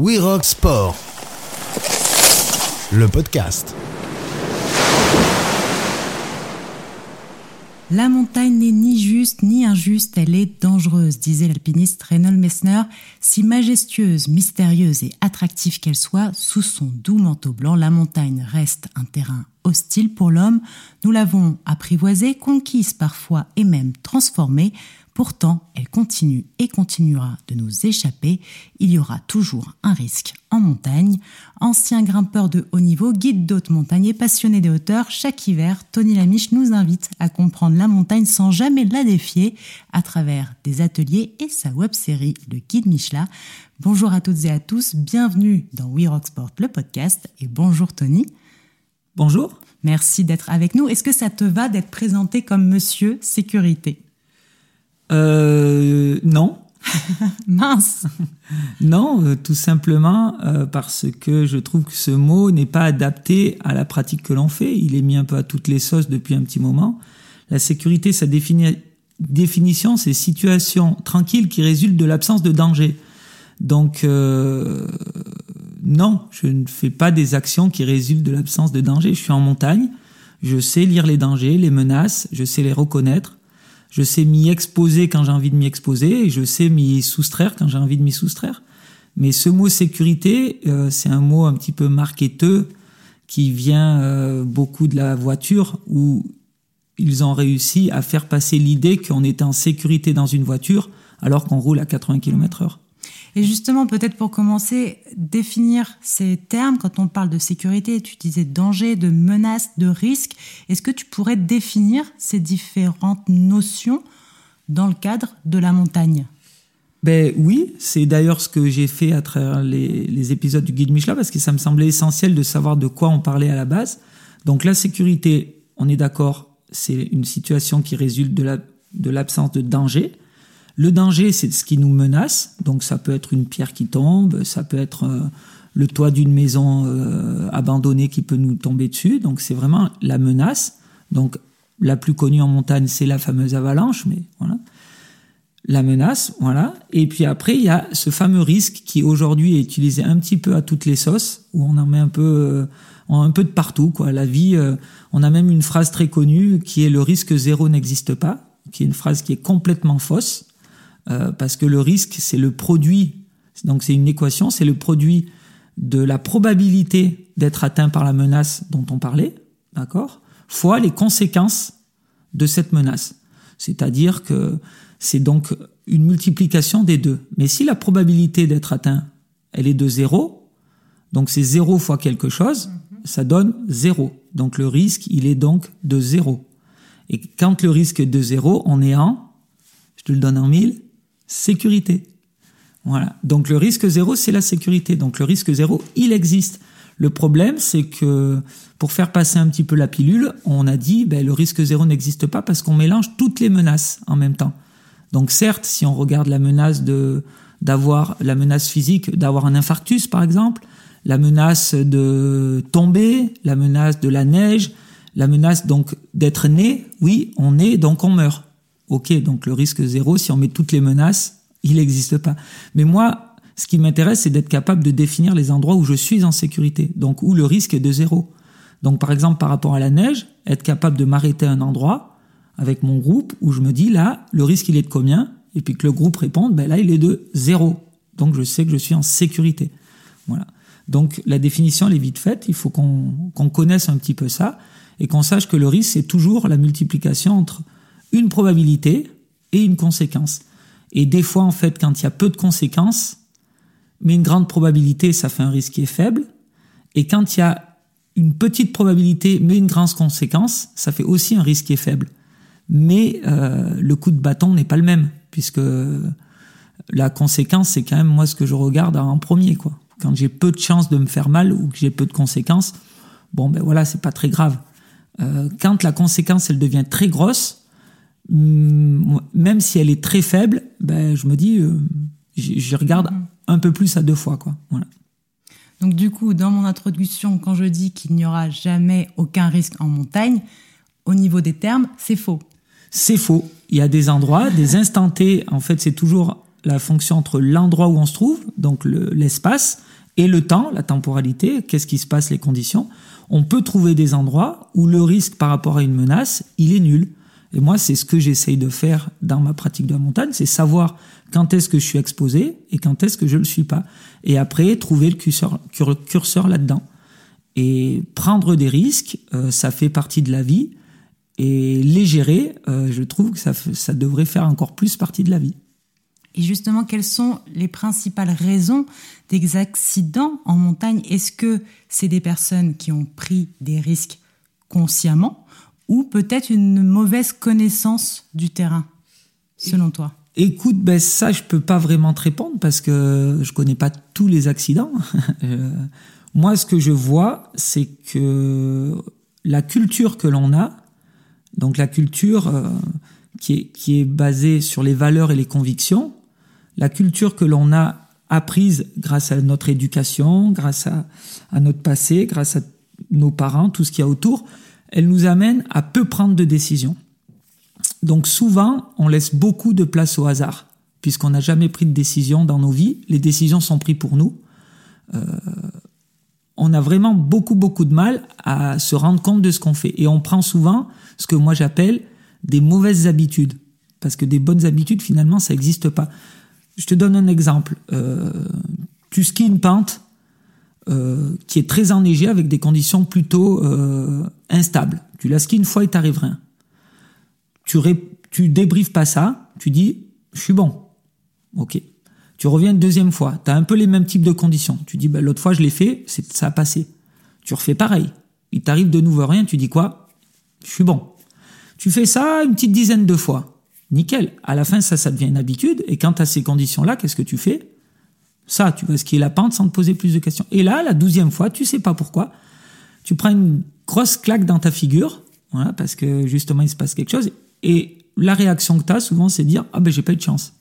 We Rock Sport, le podcast. La montagne n'est ni juste ni injuste, elle est dangereuse, disait l'alpiniste Reynold Messner. Si majestueuse, mystérieuse et attractive qu'elle soit, sous son doux manteau blanc, la montagne reste un terrain hostile pour l'homme. Nous l'avons apprivoisée, conquise parfois et même transformée. Pourtant, elle continue et continuera de nous échapper. Il y aura toujours un risque en montagne. Ancien grimpeur de haut niveau, guide d'haute montagne et passionné des hauteurs, chaque hiver, Tony Lamiche nous invite à comprendre la montagne sans jamais la défier à travers des ateliers et sa web-série Le Guide Michelin. Bonjour à toutes et à tous, bienvenue dans We Rock Sport, le podcast, et bonjour Tony. Bonjour. Merci d'être avec nous. Est-ce que ça te va d'être présenté comme Monsieur Sécurité? Euh, non. Mince. non, euh, tout simplement euh, parce que je trouve que ce mot n'est pas adapté à la pratique que l'on fait. Il est mis un peu à toutes les sauces depuis un petit moment. La sécurité, sa définition, c'est situation tranquille qui résulte de l'absence de danger. Donc, euh, non, je ne fais pas des actions qui résultent de l'absence de danger. Je suis en montagne, je sais lire les dangers, les menaces, je sais les reconnaître je sais m'y exposer quand j'ai envie de m'y exposer et je sais m'y soustraire quand j'ai envie de m'y soustraire. Mais ce mot sécurité, euh, c'est un mot un petit peu marketeux qui vient euh, beaucoup de la voiture où ils ont réussi à faire passer l'idée qu'on est en sécurité dans une voiture alors qu'on roule à 80 km heure. Et justement, peut-être pour commencer, définir ces termes, quand on parle de sécurité, tu disais danger, de menace, de risque, est-ce que tu pourrais définir ces différentes notions dans le cadre de la montagne? Ben oui, c'est d'ailleurs ce que j'ai fait à travers les, épisodes du guide Michelin parce que ça me semblait essentiel de savoir de quoi on parlait à la base. Donc la sécurité, on est d'accord, c'est une situation qui résulte de l'absence de danger. Le danger, c'est ce qui nous menace. Donc ça peut être une pierre qui tombe, ça peut être euh, le toit d'une maison euh, abandonnée qui peut nous tomber dessus. Donc c'est vraiment la menace. Donc la plus connue en montagne, c'est la fameuse avalanche, mais voilà. La menace, voilà. Et puis après, il y a ce fameux risque qui aujourd'hui est utilisé un petit peu à toutes les sauces, où on en met un peu, euh, un peu de partout, quoi. La vie, on a même une phrase très connue qui est le risque zéro n'existe pas, qui est une phrase qui est complètement fausse. Euh, parce que le risque, c'est le produit, donc c'est une équation, c'est le produit de la probabilité d'être atteint par la menace dont on parlait, d'accord, fois les conséquences de cette menace. C'est-à-dire que c'est donc une multiplication des deux. Mais si la probabilité d'être atteint, elle est de zéro, donc c'est zéro fois quelque chose, ça donne zéro. Donc le risque, il est donc de zéro. Et quand le risque est de zéro, on est en, je te le donne en mille, sécurité. Voilà. Donc le risque zéro, c'est la sécurité. Donc le risque zéro, il existe. Le problème, c'est que pour faire passer un petit peu la pilule, on a dit ben, le risque zéro n'existe pas parce qu'on mélange toutes les menaces en même temps. Donc certes, si on regarde la menace de d'avoir la menace physique, d'avoir un infarctus par exemple, la menace de tomber, la menace de la neige, la menace donc d'être né, oui, on est donc on meurt. Ok, donc le risque zéro, si on met toutes les menaces, il n'existe pas. Mais moi, ce qui m'intéresse, c'est d'être capable de définir les endroits où je suis en sécurité, donc où le risque est de zéro. Donc par exemple, par rapport à la neige, être capable de m'arrêter un endroit avec mon groupe où je me dis là, le risque il est de combien? Et puis que le groupe réponde, ben là il est de zéro. Donc je sais que je suis en sécurité. Voilà. Donc la définition elle est vite faite, il faut qu'on connaisse un petit peu ça et qu'on sache que le risque c'est toujours la multiplication entre une probabilité et une conséquence. Et des fois, en fait, quand il y a peu de conséquences, mais une grande probabilité, ça fait un risque qui est faible. Et quand il y a une petite probabilité, mais une grande conséquence, ça fait aussi un risque qui est faible. Mais euh, le coup de bâton n'est pas le même, puisque la conséquence, c'est quand même moi ce que je regarde en premier. quoi. Quand j'ai peu de chances de me faire mal ou que j'ai peu de conséquences, bon ben voilà, c'est pas très grave. Euh, quand la conséquence, elle devient très grosse, même si elle est très faible, ben, je me dis, euh, j'y regarde mm-hmm. un peu plus à deux fois. Quoi. Voilà. Donc du coup, dans mon introduction, quand je dis qu'il n'y aura jamais aucun risque en montagne, au niveau des termes, c'est faux. C'est faux. Il y a des endroits, des instants T, en fait, c'est toujours la fonction entre l'endroit où on se trouve, donc l'espace, et le temps, la temporalité, qu'est-ce qui se passe, les conditions. On peut trouver des endroits où le risque par rapport à une menace, il est nul. Et moi, c'est ce que j'essaye de faire dans ma pratique de la montagne, c'est savoir quand est-ce que je suis exposé et quand est-ce que je ne le suis pas. Et après, trouver le curseur, là-dedans. Et prendre des risques, euh, ça fait partie de la vie. Et les gérer, euh, je trouve que ça, ça devrait faire encore plus partie de la vie. Et justement, quelles sont les principales raisons des accidents en montagne? Est-ce que c'est des personnes qui ont pris des risques consciemment ou peut-être une mauvaise connaissance du terrain, selon toi? Écoute, ben ça, je peux pas vraiment te répondre parce que je connais pas tous les accidents. Euh, moi, ce que je vois, c'est que la culture que l'on a, donc la culture euh, qui, est, qui est basée sur les valeurs et les convictions, la culture que l'on a apprise grâce à notre éducation, grâce à notre passé, grâce à nos parents, tout ce qu'il y a autour, elle nous amène à peu prendre de décisions. Donc souvent, on laisse beaucoup de place au hasard, puisqu'on n'a jamais pris de décision dans nos vies. Les décisions sont prises pour nous. Euh, on a vraiment beaucoup, beaucoup de mal à se rendre compte de ce qu'on fait. Et on prend souvent ce que moi j'appelle des mauvaises habitudes. Parce que des bonnes habitudes, finalement, ça n'existe pas. Je te donne un exemple. Euh, tu skis une pente euh, qui est très enneigée avec des conditions plutôt euh, instables. Tu la skis une fois, il t'arrive rien. Tu, tu débriefes pas ça, tu dis, je suis bon. Ok. Tu reviens une deuxième fois, tu as un peu les mêmes types de conditions. Tu dis, ben, l'autre fois je l'ai fait, ça a passé. Tu refais pareil. Il t'arrive de nouveau rien, tu dis quoi? Je suis bon. Tu fais ça une petite dizaine de fois. Nickel. À la fin, ça, ça devient une habitude. Et quand tu as ces conditions-là, qu'est-ce que tu fais? Ça, tu vas skier la pente sans te poser plus de questions. Et là, la douzième fois, tu sais pas pourquoi, tu prends une grosse claque dans ta figure, voilà, parce que justement, il se passe quelque chose. Et la réaction que tu as, souvent, c'est dire Ah ben, j'ai pas eu de chance.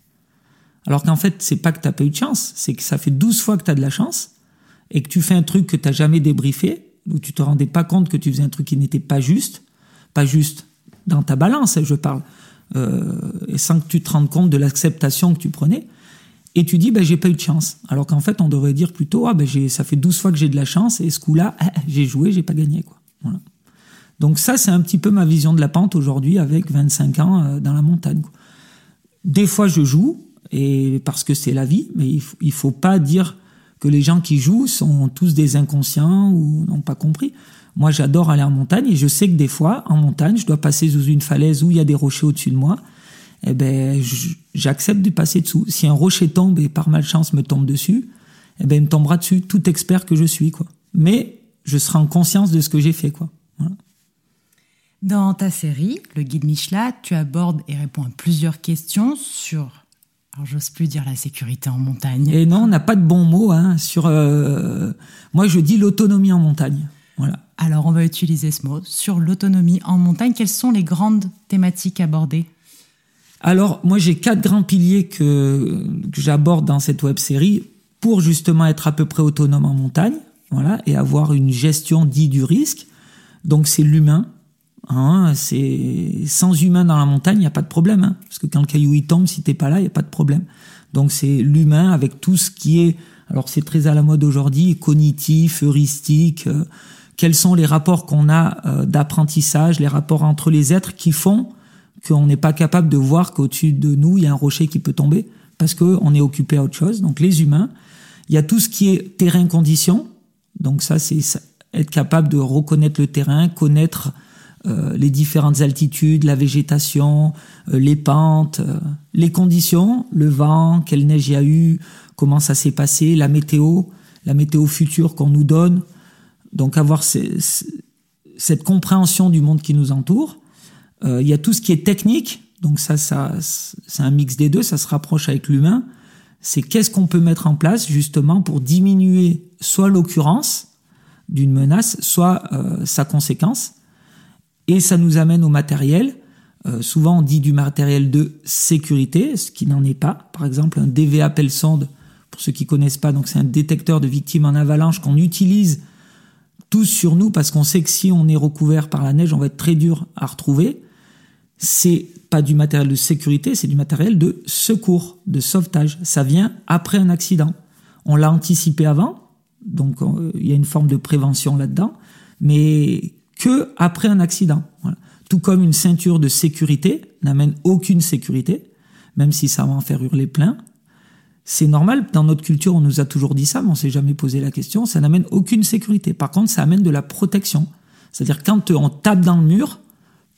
Alors qu'en fait, c'est pas que tu pas eu de chance, c'est que ça fait douze fois que tu as de la chance et que tu fais un truc que tu jamais débriefé, où tu te rendais pas compte que tu faisais un truc qui n'était pas juste, pas juste dans ta balance, je parle, euh, et sans que tu te rendes compte de l'acceptation que tu prenais. Et tu dis, ben, j'ai pas eu de chance. Alors qu'en fait, on devrait dire plutôt, ah, ben, ça fait 12 fois que j'ai de la chance, et ce coup-là, j'ai joué, j'ai pas gagné, quoi. Voilà. Donc ça, c'est un petit peu ma vision de la pente aujourd'hui avec 25 ans euh, dans la montagne. Des fois, je joue, et parce que c'est la vie, mais il faut, faut pas dire que les gens qui jouent sont tous des inconscients ou n'ont pas compris. Moi, j'adore aller en montagne et je sais que des fois, en montagne, je dois passer sous une falaise où il y a des rochers au-dessus de moi. Eh ben, j'accepte de passer dessous. Si un rocher tombe et par malchance me tombe dessus, eh ben, il me tombera dessus, tout expert que je suis, quoi. Mais je serai en conscience de ce que j'ai fait, quoi. Dans ta série, le guide Michelin, tu abordes et réponds à plusieurs questions sur alors, j'ose plus dire la sécurité en montagne. Et non, on n'a pas de bon mot hein, sur. Euh, moi, je dis l'autonomie en montagne. Voilà. Alors, on va utiliser ce mot sur l'autonomie en montagne. Quelles sont les grandes thématiques abordées? Alors, moi, j'ai quatre grands piliers que, que j'aborde dans cette web série pour justement être à peu près autonome en montagne, voilà, et avoir une gestion dite du risque. Donc, c'est l'humain, Hein, c'est sans humain dans la montagne, il n'y a pas de problème. Hein, parce que quand le caillou il tombe, si t'es pas là, il n'y a pas de problème. Donc c'est l'humain avec tout ce qui est, alors c'est très à la mode aujourd'hui, cognitif, heuristique. Euh, quels sont les rapports qu'on a euh, d'apprentissage, les rapports entre les êtres qui font qu'on n'est pas capable de voir qu'au-dessus de nous il y a un rocher qui peut tomber parce qu'on est occupé à autre chose. Donc les humains, il y a tout ce qui est terrain condition. Donc ça c'est être capable de reconnaître le terrain, connaître euh, les différentes altitudes, la végétation, euh, les pentes, euh, les conditions, le vent, quelle neige il y a eu, comment ça s'est passé, la météo, la météo future qu'on nous donne. Donc avoir cette compréhension du monde qui nous entoure. Il y a tout ce qui est technique, donc ça, ça c'est un mix des deux, ça se rapproche avec l'humain. C'est qu'est-ce qu'on peut mettre en place justement pour diminuer soit l'occurrence d'une menace, soit sa conséquence. Et ça nous amène au matériel. Euh, souvent, on dit du matériel de sécurité, ce qui n'en est pas. Par exemple, un DVA pelle sonde, pour ceux qui connaissent pas, donc c'est un détecteur de victimes en avalanche qu'on utilise tous sur nous parce qu'on sait que si on est recouvert par la neige, on va être très dur à retrouver. C'est pas du matériel de sécurité, c'est du matériel de secours, de sauvetage. Ça vient après un accident. On l'a anticipé avant, donc euh, il y a une forme de prévention là-dedans, mais que après un accident. Tout comme une ceinture de sécurité n'amène aucune sécurité, même si ça va en faire hurler plein. C'est normal, dans notre culture, on nous a toujours dit ça, mais on s'est jamais posé la question. Ça n'amène aucune sécurité. Par contre, ça amène de la protection. C'est-à-dire quand on tape dans le mur,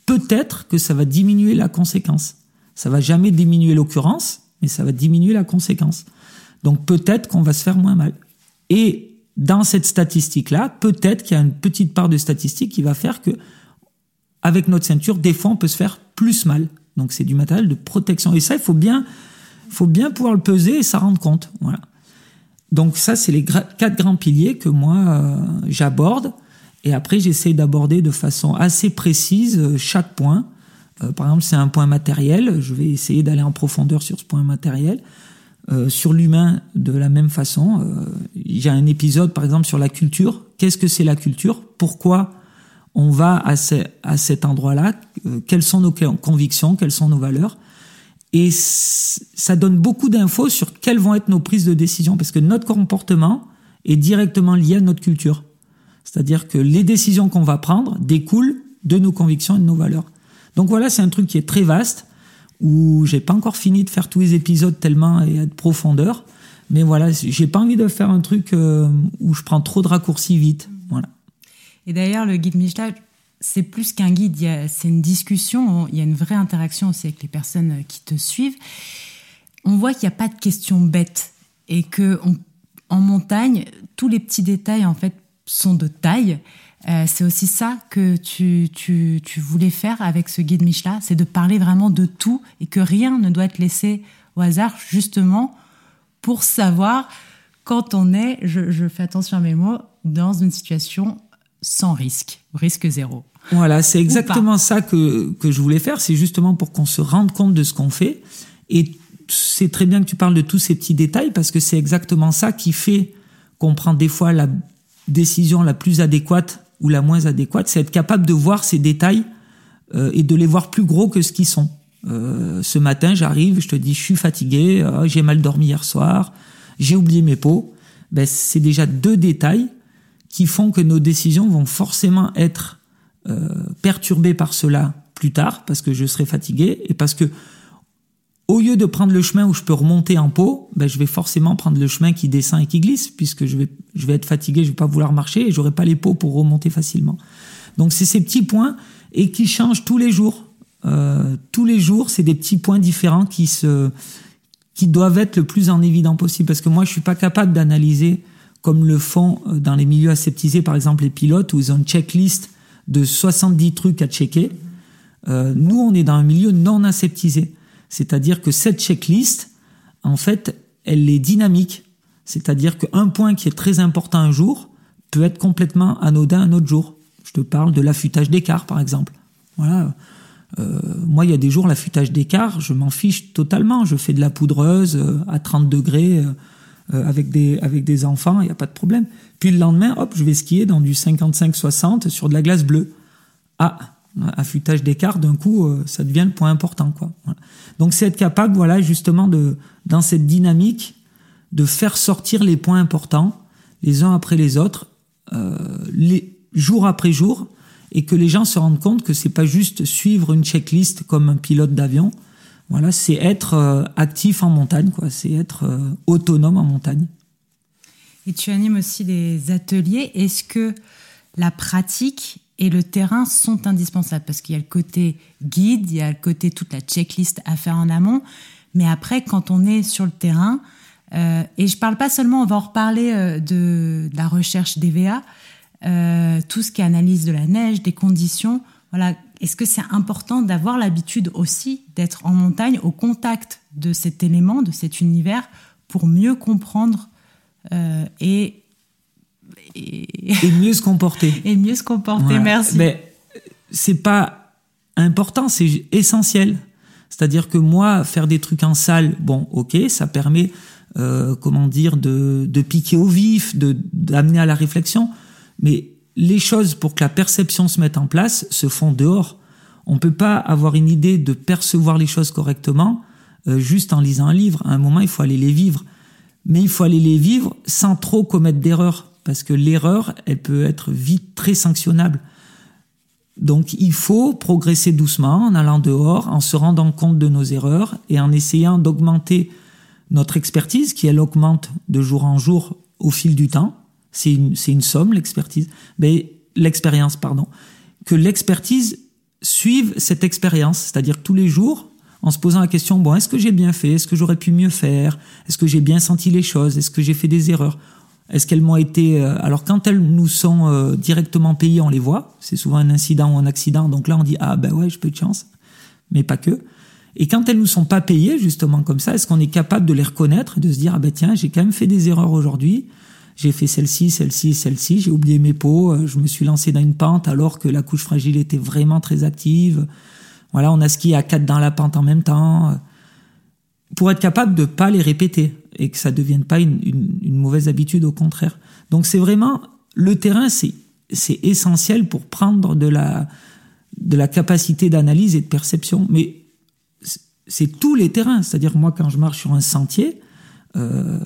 peut-être que ça va diminuer la conséquence. Ça va jamais diminuer l'occurrence, mais ça va diminuer la conséquence. Donc peut-être qu'on va se faire moins mal. Et dans cette statistique-là, peut-être qu'il y a une petite part de statistique qui va faire que, avec notre ceinture, des fois, on peut se faire plus mal. Donc c'est du matériel de protection. Et ça, il faut bien, faut bien pouvoir le peser et s'en rendre compte. Voilà. Donc ça, c'est les quatre grands piliers que moi euh, j'aborde. Et après, j'essaie d'aborder de façon assez précise euh, chaque point. Euh, par exemple, c'est un point matériel. Je vais essayer d'aller en profondeur sur ce point matériel. sur l'humain, de la même façon. y a un épisode, par exemple, sur la culture. Qu'est-ce que c'est la culture? Pourquoi on va à, à cet endroit-là, euh, quelles sont nos convictions, quelles sont nos valeurs? Et ça donne beaucoup d'infos sur quelles vont être nos prises de décision, parce que notre comportement est directement lié à notre culture. C'est-à-dire que les décisions qu'on va prendre découlent de nos convictions et de nos valeurs. Donc voilà, c'est un truc qui est très vaste, où j'ai pas encore fini de faire tous les épisodes tellement et de profondeur. Mais voilà, j'ai pas envie de faire un truc euh, où je prends trop de raccourcis vite. Voilà. Et d'ailleurs, le guide Michelin, c'est plus qu'un guide, c'est une discussion, il y a une vraie interaction aussi avec les personnes qui te suivent. On voit qu'il n'y a pas de questions bêtes et que en montagne, tous les petits détails en fait sont de taille. Euh, c'est aussi ça que tu, tu, tu, voulais faire avec ce guide Michelin, c'est de parler vraiment de tout et que rien ne doit être laissé au hasard, justement pour savoir quand on est, je, je fais attention à mes mots, dans une situation sans risque, risque zéro. Voilà, c'est exactement ça que, que je voulais faire. C'est justement pour qu'on se rende compte de ce qu'on fait. Et c'est très bien que tu parles de tous ces petits détails parce que c'est exactement ça qui fait qu'on prend des fois la décision la plus adéquate ou la moins adéquate. C'est être capable de voir ces détails euh, et de les voir plus gros que ce qu'ils sont. Euh, ce matin, j'arrive, je te dis, je suis fatigué, euh, j'ai mal dormi hier soir, j'ai oublié mes pots. Ben, c'est déjà deux détails qui font que nos décisions vont forcément être euh, perturbées par cela plus tard, parce que je serai fatigué, et parce que au lieu de prendre le chemin où je peux remonter en pot, ben, je vais forcément prendre le chemin qui descend et qui glisse, puisque je vais, je vais être fatigué, je vais pas vouloir marcher, et j'aurai pas les pots pour remonter facilement. Donc c'est ces petits points, et qui changent tous les jours. Euh, tous les jours, c'est des petits points différents qui se qui doivent être le plus en évident possible parce que moi je suis pas capable d'analyser comme le font euh, dans les milieux aseptisés, par exemple les pilotes, où ils ont une checklist de 70 trucs à checker. Euh, nous, on est dans un milieu non aseptisé. C'est-à-dire que cette checklist, en fait, elle est dynamique. C'est-à-dire qu'un point qui est très important un jour peut être complètement anodin un autre jour. Je te parle de l'affûtage d'écart, par exemple. Voilà. Euh, moi, il y a des jours, l'affûtage d'écart, je m'en fiche totalement. Je fais de la poudreuse euh, à 30 degrés. Euh, avec des avec des enfants, il n'y a pas de problème. Puis le lendemain, hop, je vais skier dans du 55-60 sur de la glace bleue. Ah, affûtage d'écart, d'un coup, euh, ça devient le point important, quoi. Donc c'est être capable, voilà, justement de dans cette dynamique de faire sortir les points importants les uns après les autres, euh, les jour après jour, et que les gens se rendent compte que c'est pas juste suivre une checklist comme un pilote d'avion, voilà, c'est être euh, actif en montagne, quoi. C'est être autonome en montagne. Et tu animes aussi des ateliers. Est-ce que la pratique et le terrain sont indispensables Parce qu'il y a le côté guide, il y a le côté toute la checklist à faire en amont. Mais après, quand on est sur le terrain, euh, et je parle pas seulement, on va en reparler de, la recherche d'EVA, tout ce qui est analyse de la neige, des conditions. Voilà, est-ce que c'est important d'avoir l'habitude aussi d'être en montagne, au contact de cet élément, de cet univers, pour mieux comprendre euh, et, et... mieux se comporter. et mieux se comporter, merci. Mais c'est pas important, c'est essentiel. C'est-à-dire que moi, faire des trucs en salle, bon, ok, ça permet, euh, comment dire, de, de piquer au vif, de d'amener à la réflexion. Mais les choses pour que la perception se mette en place se font dehors. On peut pas avoir une idée de percevoir les choses correctement euh, juste en lisant un livre. À un moment, il faut aller les vivre. Mais il faut aller les vivre sans trop commettre d'erreurs, parce que l'erreur, elle peut être vite très sanctionnable. Donc il faut progresser doucement en allant dehors, en se rendant compte de nos erreurs et en essayant d'augmenter notre expertise, qui elle augmente de jour en jour au fil du temps. C'est une, somme, l'expertise. Mais l'expérience, pardon. Que l'expertise suive cette expérience, c'est-à-dire tous les jours, en se posant la question, bon, est-ce que j'ai bien fait? Est-ce que j'aurais pu mieux faire? Est-ce que j'ai bien senti les choses? Est-ce que j'ai fait des erreurs? Est-ce qu'elles m'ont été... Euh, alors quand elles nous sont euh, directement payées, on les voit. C'est souvent un incident ou un accident. Donc là, on dit, ah ben ouais, je peux de chance. Mais pas que. Et quand elles nous sont pas payées, justement comme ça, est-ce qu'on est capable de les reconnaître et de se dire, ah ben tiens, j'ai quand même fait des erreurs aujourd'hui j'ai fait celle-ci, celle-ci, celle-ci, j'ai oublié mes pots, euh, je me suis lancé dans une pente alors que la couche fragile était vraiment très active. Voilà, on a skié à quatre dans la pente en même temps. Pour être capable de pas les répéter et que ça devienne pas une, mauvaise habitude, au contraire. Donc c'est vraiment, le terrain, c'est, essentiel pour prendre de la, de la capacité d'analyse et de perception. Mais c'est tous les terrains. C'est-à-dire, moi, quand je marche sur un sentier, euh,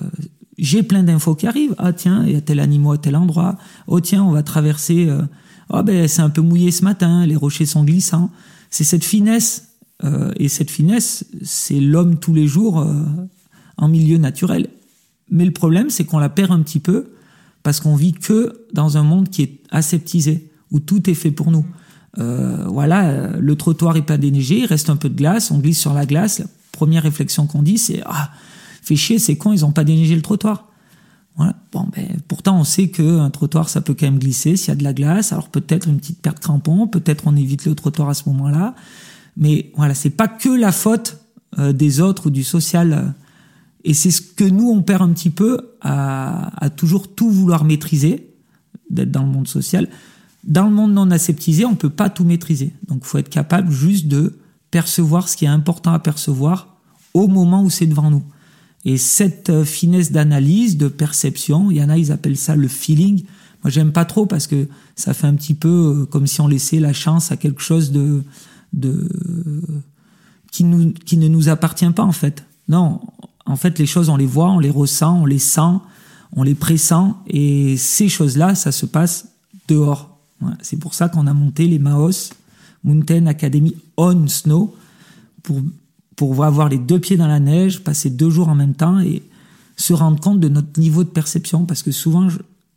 j'ai plein d'infos qui arrivent. Ah tiens, il y a tel animal à tel endroit. Oh tiens, on va traverser. Euh, oh ben c'est un peu mouillé ce matin, les rochers sont glissants. C'est cette finesse euh, et cette finesse, c'est l'homme tous les jours euh, en milieu naturel. Mais le problème, c'est qu'on la perd un petit peu parce qu'on vit que dans un monde qui est aseptisé où tout est fait pour nous. voilà, le trottoir est pas déneigé, il reste un peu de glace, on glisse sur la glace. La première réflexion qu'on dit, c'est ah fait chier, c'est con, ils n'ont pas déneigé le trottoir. Voilà. Bon, ben, pourtant, on sait qu'un trottoir, ça peut quand même glisser s'il y a de la glace. Alors peut-être une petite perte de crampon, peut-être on évite le trottoir à ce moment-là. Mais voilà, c'est pas que la faute euh, des autres ou du social. Et c'est ce que nous, on perd un petit peu à, à toujours tout vouloir maîtriser, d'être dans le monde social. Dans le monde non aseptisé, on peut pas tout maîtriser. Donc, il faut être capable juste de percevoir ce qui est important à percevoir au moment où c'est devant nous. Et cette euh, finesse d'analyse, de perception, il y en a, ils appellent ça le feeling. Moi, j'aime pas trop parce que ça fait un petit peu euh, comme si on laissait la chance à quelque chose de, de qui, nous, qui ne nous appartient pas en fait. Non, en fait, les choses, on les voit, on les ressent, on les sent, on les pressent, et ces choses-là, ça se passe dehors. C'est pour ça qu'on a monté les Maos Mountain Academy on Snow pour pour avoir les deux pieds dans la neige, passer deux jours en même temps et se rendre compte de notre niveau de perception. Parce que souvent,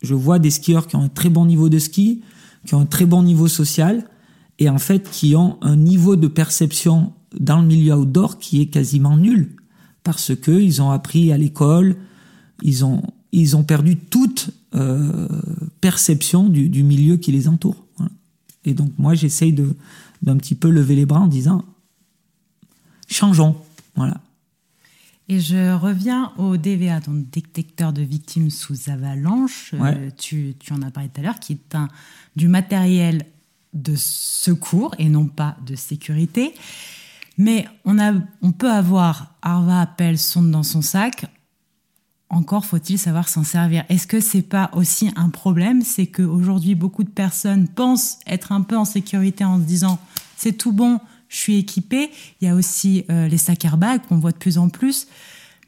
je, vois des skieurs qui ont un très bon niveau de ski, qui ont un très bon niveau social, et en fait qui ont un niveau de perception dans le milieu outdoor qui est quasiment nul. Parce que ils ont appris à l'école, ils ont, ils ont perdu toute euh, perception du, du, milieu qui les entoure. Et donc moi, j'essaye de d'un petit peu lever les bras en disant changeons. Voilà. Et je reviens au DVA, ton détecteur de victimes sous avalanche. Euh, tu, en as parlé tout à l'heure, qui est un, du matériel de secours et non pas de sécurité. Mais on, a, on peut avoir Arva, appelle, sonde dans son sac. Encore faut-il savoir s'en servir. Est-ce que c'est pas aussi un problème? C'est qu'aujourd'hui, beaucoup de personnes pensent être un peu en sécurité en se disant c'est tout bon, je suis équipée. Il y a aussi euh, les sacs airbags qu'on voit de plus en plus,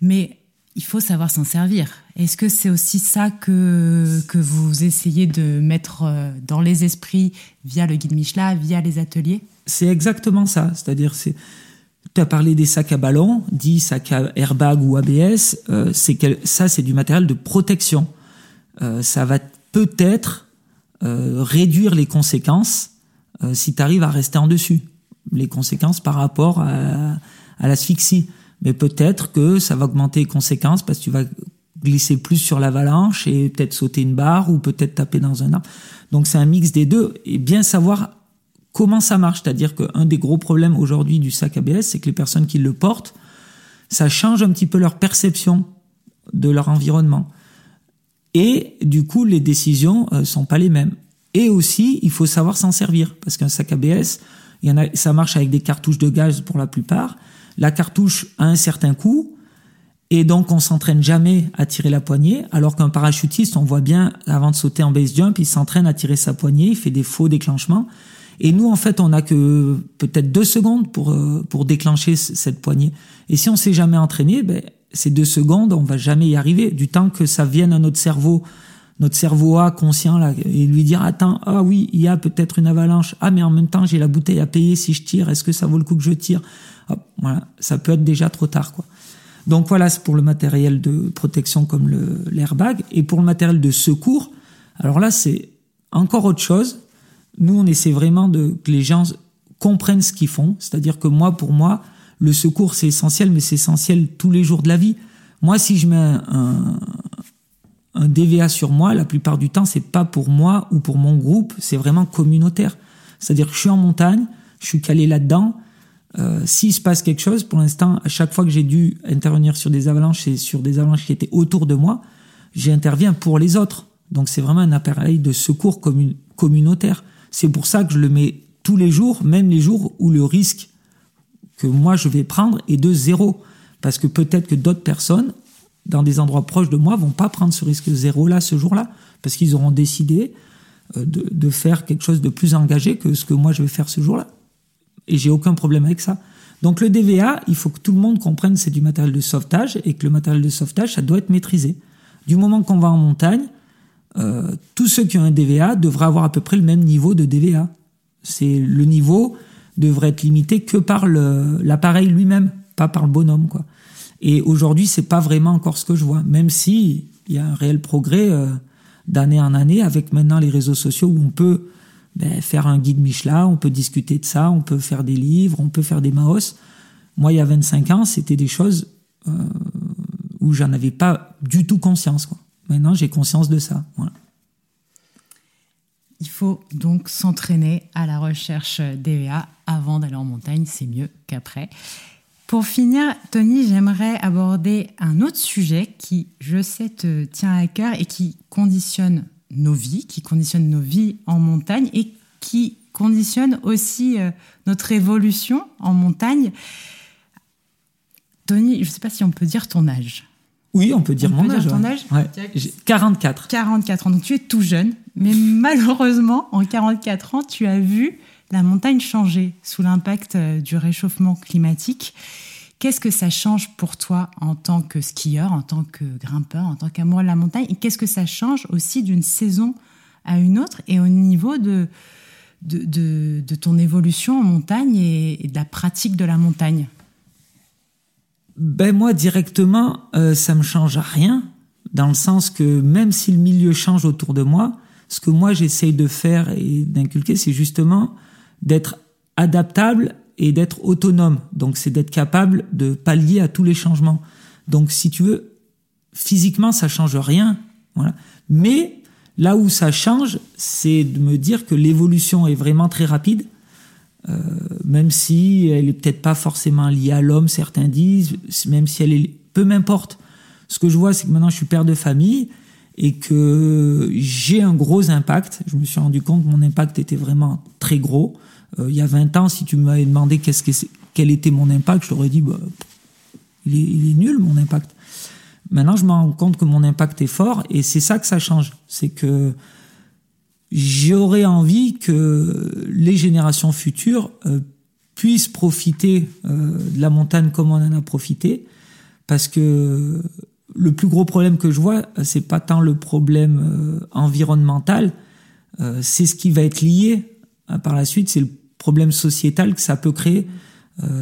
mais il faut savoir s'en servir. Est-ce que c'est aussi ça que, que vous essayez de mettre euh, dans les esprits via le guide Michelin, via les ateliers? C'est exactement ça. C'est-à-dire, c'est, tu as parlé des sacs à ballon, dit sacs à airbag ou ABS. Euh, c'est ça, c'est du matériel de protection. ça va peut-être réduire les conséquences si tu arrives à rester en dessus les conséquences par rapport à, à l'asphyxie. Mais peut-être que ça va augmenter les conséquences parce que tu vas glisser plus sur l'avalanche et peut-être sauter une barre ou peut-être taper dans un arbre. Donc c'est un mix des deux et bien savoir comment ça marche. C'est-à-dire qu'un des gros problèmes aujourd'hui du sac ABS, c'est que les personnes qui le portent, ça change un petit peu leur perception de leur environnement. Et du coup, les décisions euh, sont pas les mêmes. Et aussi, il faut savoir s'en servir parce qu'un sac ABS, il y en a, ça marche avec des cartouches de gaz pour la plupart. La cartouche a un certain coût. Et donc, on s'entraîne jamais à tirer la poignée, alors qu'un parachutiste, on voit bien, avant de sauter en base jump, il s'entraîne à tirer sa poignée, il fait des faux déclenchements. Et nous, en fait, on a que peut-être deux secondes pour, euh, pour déclencher cette poignée. Et si on s'est jamais entraîné, ben, ces deux secondes, on va jamais y arriver. Du temps que ça vienne à notre cerveau, notre cerveau A conscient, là, et lui dire, attends, ah oui, il y a peut-être une avalanche. Ah, mais en même temps, j'ai la bouteille à payer si je tire. Est-ce que ça vaut le coup que je tire? voilà. Ça peut être déjà trop tard, quoi. Donc voilà, c'est pour le matériel de protection comme l'airbag. Et pour le matériel de secours, alors là, c'est encore autre chose. Nous, on essaie vraiment de que les gens comprennent ce qu'ils font. C'est-à-dire que moi, pour moi, le secours, c'est essentiel, mais c'est essentiel tous les jours de la vie. Moi, si je mets un, DVA sur moi, la plupart du temps, c'est pas pour moi ou pour mon groupe, c'est vraiment communautaire. C'est-à-dire que je suis en montagne, je suis calé là-dedans. Euh, S'il se passe quelque chose, pour l'instant, à chaque fois que j'ai dû intervenir sur des avalanches et sur des avalanches qui étaient autour de moi, j'interviens pour les autres. Donc c'est vraiment un appareil de secours communautaire. C'est pour ça que je le mets tous les jours, même les jours où le risque que moi je vais prendre est de zéro. Parce que peut-être que d'autres personnes, dans des endroits proches de moi, vont pas prendre ce risque zéro là ce jour-là, parce qu'ils auront décidé euh, de, de, faire quelque chose de plus engagé que ce que moi je vais faire ce jour-là. Et j'ai aucun problème avec ça. Donc le DVA, il faut que tout le monde comprenne c'est du matériel de sauvetage et que le matériel de sauvetage, ça doit être maîtrisé. Du moment qu'on va en montagne, euh, tous ceux qui ont un DVA devraient avoir à peu près le même niveau de DVA. C'est le niveau devrait être limité que par l'appareil lui-même, pas par le bonhomme quoi. Et aujourd'hui, c'est pas vraiment encore ce que je vois, même si il y a un réel progrès euh, d'année en année avec maintenant les réseaux sociaux où on peut ben, faire un guide Michelin, on peut discuter de ça, on peut faire des livres, on peut faire des Maos. Moi, il y a 25 ans, c'était des choses euh, où j'en avais pas du tout conscience quoi. Maintenant, j'ai conscience de ça. Il faut donc s'entraîner à la recherche d'EVA avant d'aller en montagne, c'est mieux qu'après. Pour finir, Tony, j'aimerais aborder un autre sujet qui, je sais, te tient à cœur et qui conditionne nos vies, qui conditionne nos vies en montagne et qui conditionne aussi euh, notre évolution en montagne. Tony, je ne sais pas si on peut dire ton âge. Oui, on peut dire mon âge. ton âge 44. 44 ans, donc tu es tout jeune, mais malheureusement, en 44 ans, tu as vu la montagne changer sous l'impact euh, du réchauffement climatique. Qu'est-ce que ça change pour toi en tant que skieur, en tant que grimpeur, en tant qu'amoureux de la montagne? Et qu'est-ce que ça change aussi d'une saison à une autre et au niveau de, de, de, ton évolution en montagne et de la pratique de la montagne? Ben moi directement, euh, ça me change rien, dans le sens que même si le milieu change autour de moi, ce que moi j'essaye de faire et d'inculquer, c'est justement d'être adaptable et d'être autonome. Donc c'est d'être capable de pallier à tous les changements. Donc si tu veux, physiquement ça change rien, voilà. Mais là où ça change, c'est de me dire que l'évolution est vraiment très rapide euh, même si elle est peut-être pas forcément liée à l'homme, certains disent, même si elle est, peu m'importe. Ce que je vois, c'est que maintenant je suis père de famille et que j'ai un gros impact. Je me suis rendu compte que mon impact était vraiment très gros. Euh, il y a 20 ans, si tu m'avais demandé qu'est-ce que quel était mon impact, je t'aurais dit, bah, il, est, il est nul mon impact. Maintenant, je me rends compte que mon impact est fort et c'est ça que ça change. C'est que j'aurais envie que les générations futures euh, puissent profiter euh, de la montagne comme on en a profité, parce que le plus gros problème que je vois, c'est pas tant le problème euh, environnemental, c'est ce qui va être lié par la suite, c'est le problème sociétal que ça peut créer.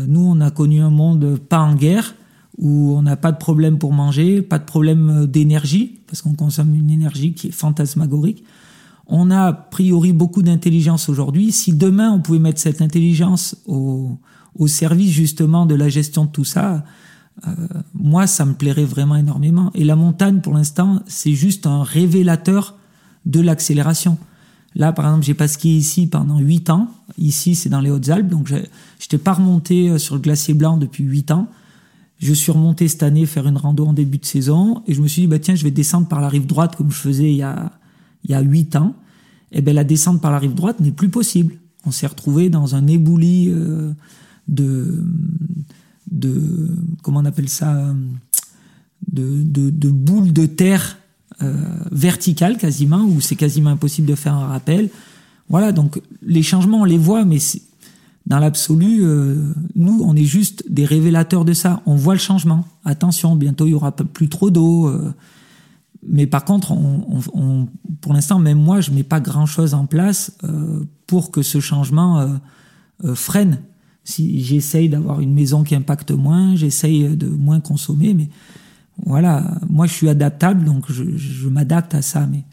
nous, on a connu un monde pas en guerre, où on n'a pas de problème pour manger, pas de problème d'énergie, parce qu'on consomme une énergie qui est fantasmagorique. On a a priori beaucoup d'intelligence aujourd'hui. Si demain on pouvait mettre cette intelligence au, au service justement de la gestion de tout ça, euh, moi ça me plairait vraiment énormément. Et la montagne pour l'instant c'est juste un révélateur de l'accélération. Là par exemple j'ai pas skié ici pendant huit ans. Ici c'est dans les Hautes-Alpes donc je n'étais pas remonté euh, sur le glacier blanc depuis huit ans. Je suis remonté cette année faire une rando en début de saison et je me suis dit bah tiens je vais descendre par la rive droite comme je faisais il y a il y a huit ans, eh ben la descente par la rive droite n'est plus possible. On s'est retrouvé dans un éboulis euh, de, de, comment on appelle ça, de, de, de boules de terre euh, verticales quasiment, où c'est quasiment impossible de faire un rappel. Voilà, donc les changements, on les voit, mais dans l'absolu, euh, nous, on est juste des révélateurs de ça. On voit le changement. Attention, bientôt il y aura plus trop d'eau. Euh. Mais par contre, on, pour l'instant, même moi, je mets pas grand-chose en place euh, pour que ce changement freine. Si j'essaye d'avoir une maison qui impacte moins, j'essaye de moins consommer, mais voilà, moi je suis adaptable, donc je, m'adapte à ça. Mais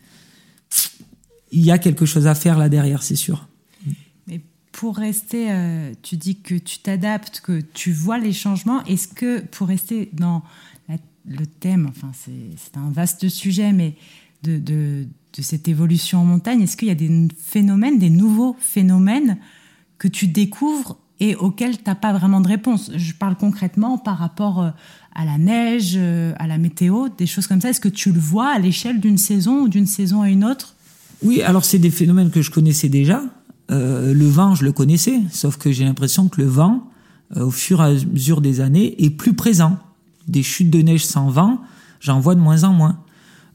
il y a quelque chose à faire là derrière, c'est sûr. Mais pour rester, euh, tu dis que tu t'adaptes, que tu vois les changements. Est-ce que pour rester dans le thème, enfin c'est un vaste sujet, mais de, cette évolution en montagne, est-ce qu'il y a des phénomènes, des nouveaux phénomènes que tu découvres et auxquels tu n'as pas vraiment de réponse? Je parle concrètement par rapport euh, à la neige, euh, à la météo, des choses comme ça. Est-ce que tu le vois à l'échelle d'une saison ou d'une saison à une autre? Oui, alors c'est des phénomènes que je connaissais déjà. Euh, le vent, je le connaissais, sauf que j'ai l'impression que le vent, au fur et à mesure des années, est plus présent. Des chutes de neige sans vent, j'en vois de moins en moins.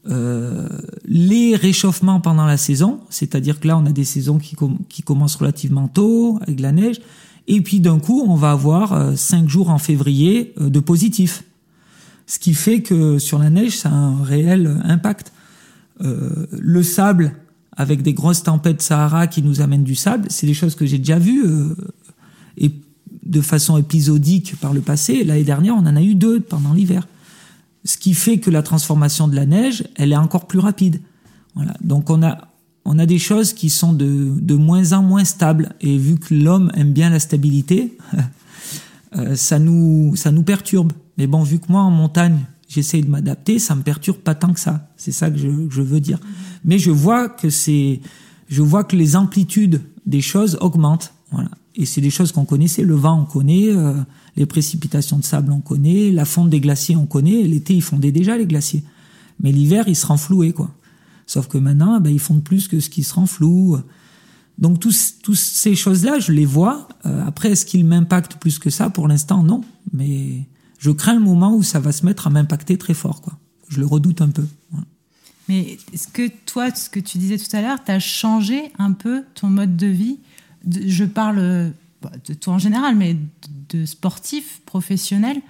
Euh, les réchauffements pendant la saison, c'est-à-dire que là on a des saisons qui, commencent relativement tôt avec la neige, et puis d'un coup on va avoir cinq jours en février de positif, ce qui fait que sur la neige ça a un réel impact. le sable, avec des grosses tempêtes Sahara qui nous amènent du sable. C'est des choses que j'ai déjà vues euh, de façon épisodique par le passé. L'année dernière, on en a eu deux pendant l'hiver. Ce qui fait que la transformation de la neige, elle est encore plus rapide. Voilà. Donc on a on a des choses qui sont de, de moins en moins stables. Et vu que l'homme aime bien la stabilité, euh, ça nous ça nous perturbe. Mais bon, vu que moi en montagne, j'essaye de m'adapter, ça me perturbe pas tant que ça. C'est ça que je, veux dire. Mais je vois que c'est, je vois que les amplitudes des choses augmentent. Voilà. Et c'est des choses qu'on connaissait. Le vent, on connaît. Euh, les précipitations de sable, on connaît. La fonte des glaciers, on connaît. L'été, ils fondaient déjà les glaciers. Mais l'hiver, ils se renflouaient, quoi. Sauf que maintenant, ben, ils fondent plus que ce qui se renfloue. Donc, tous, tous ces choses-là, je les vois. Euh, après, est-ce qu'ils m'impactent plus que ça? Pour l'instant, non. Mais je crains le moment où ça va se mettre à m'impacter très fort. Quoi. Je le redoute un peu. Mais est-ce que toi, ce que tu disais tout à l'heure, tu as changé un peu ton mode de vie Je parle bah, de toi en général, mais de sportif, professionnel,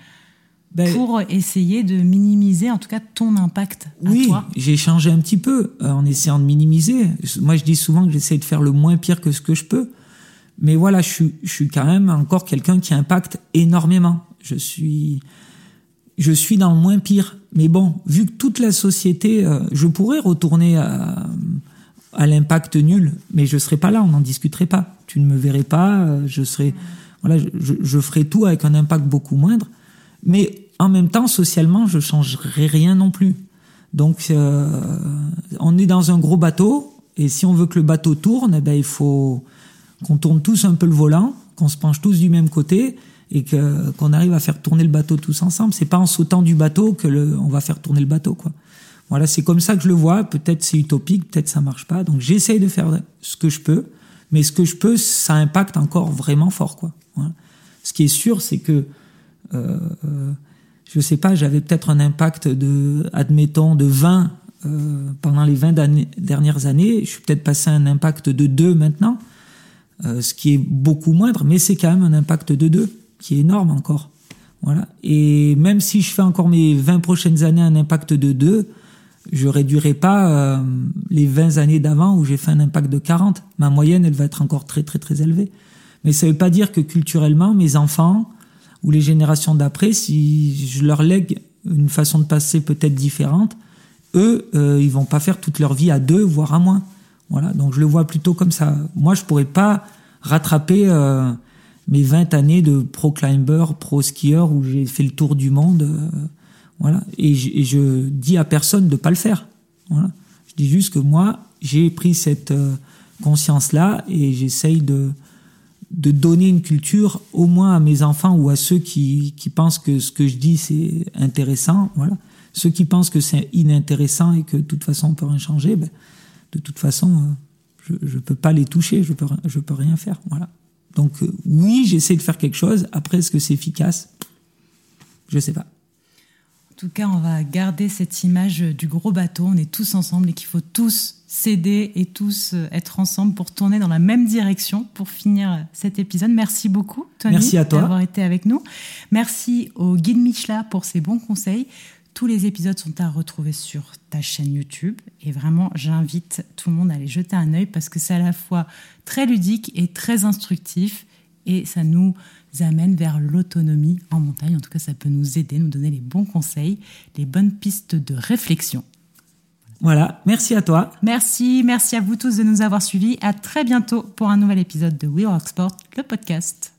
ben, pour essayer de minimiser en tout cas ton impact oui, toi. j'ai changé un petit peu euh, en essayant de minimiser. Moi, je dis souvent que j'essaie de faire le moins pire que ce que je peux. Mais voilà, je suis, je suis quand même encore quelqu'un qui impacte énormément je suis, je suis dans le moins pire. Mais bon, vu que toute la société, euh, je pourrais retourner à, à l'impact nul, mais je serais pas là, on n'en discuterait pas. Tu ne me verrais pas, euh, je serais, voilà, je, je ferais tout avec un impact beaucoup moindre. Mais en même temps, socialement, je changerais rien non plus. Donc, euh, on est dans un gros bateau, et si on veut que le bateau tourne, eh ben, il faut qu'on tourne tous un peu le volant, qu'on se penche tous du même côté, et que qu'on arrive à faire tourner le bateau tous ensemble. C'est pas en sautant du bateau que le, on va faire tourner le bateau, quoi. Voilà, c'est comme ça que je le vois. Peut-être c'est utopique, peut-être ça marche pas. Donc j'essaye de faire ce que je peux, mais ce que je peux, ça impacte encore vraiment fort, quoi. Voilà. Ce qui est sûr, c'est que euh, euh je sais pas, j'avais peut-être un impact de, admettons, de 20 euh, pendant les 20 dernières années. Je suis peut-être passé à un impact de 2 maintenant, euh, ce qui est beaucoup moindre, mais c'est quand même un impact de 2 qui est énorme encore. Voilà. Et même si je fais encore mes 20 prochaines années un impact de 2, je réduirai pas euh, les 20 années d'avant où j'ai fait un impact de 40. Ma moyenne, elle va être encore très très très élevée. Mais ça veut pas dire que culturellement, mes enfants ou les générations d'après, si je leur lègue une façon de passer peut-être différente, eux, euh, ils vont pas faire toute leur vie à deux, voire à moins. Voilà. Donc je le vois plutôt comme ça. Moi, je pourrais pas rattraper euh, mes 20 années de pro climber, pro skieur où j'ai fait le tour du monde. Voilà. Et je, et je, dis à personne de pas le faire. Voilà. Je dis juste que moi, j'ai pris cette euh, conscience-là et j'essaye de, de donner une culture au moins à mes enfants ou à ceux qui, qui pensent que ce que je dis c'est intéressant. Voilà. Ceux qui pensent que c'est inintéressant et que de toute façon on peut rien changer, ben, de toute façon, euh, je ne peux pas les toucher, je peux, je peux rien faire. Voilà. Donc euh, oui, j'essaie de faire quelque chose. Après, est-ce que c'est efficace? Je sais pas. En tout cas, on va garder cette image du gros bateau. On est tous ensemble et qu'il faut tous s'aider et tous euh, être ensemble pour tourner dans la même direction pour finir cet épisode. Merci beaucoup, Tony, Merci à toi. d'avoir été avec nous. Merci au guide Michelin pour ses bons conseils. Tous les épisodes sont à retrouver sur ta chaîne YouTube. Et vraiment, j'invite tout le monde à aller jeter un œil parce que c'est à la fois très ludique et très instructif. Et ça nous amène vers l'autonomie en montagne. En tout cas, ça peut nous aider, nous donner les bons conseils, les bonnes pistes de réflexion. Voilà, merci à toi. Merci, merci à vous tous de nous avoir suivis. À très bientôt pour un nouvel épisode de We Rock Sport, le podcast.